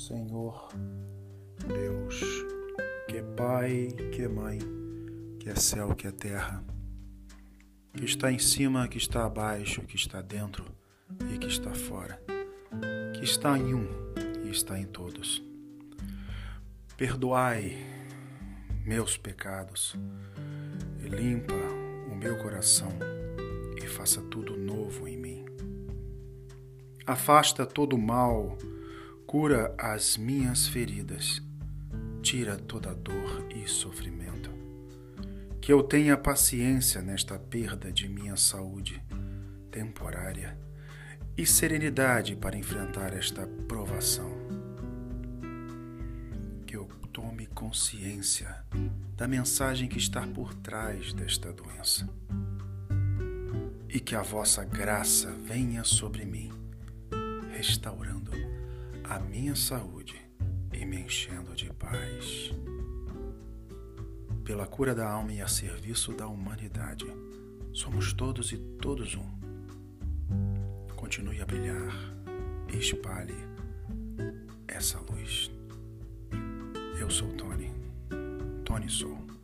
Senhor Deus, que é Pai, que é Mãe, que é céu, que é terra, que está em cima, que está abaixo, que está dentro e que está fora, que está em um e está em todos. Perdoai meus pecados e limpa o meu coração e faça tudo novo em mim. Afasta todo o mal cura as minhas feridas, tira toda dor e sofrimento. Que eu tenha paciência nesta perda de minha saúde temporária e serenidade para enfrentar esta provação. Que eu tome consciência da mensagem que está por trás desta doença e que a vossa graça venha sobre mim, restaurando a minha saúde e me enchendo de paz. Pela cura da alma e a serviço da humanidade, somos todos e todos um. Continue a brilhar, espalhe essa luz. Eu sou Tony, Tony Sou.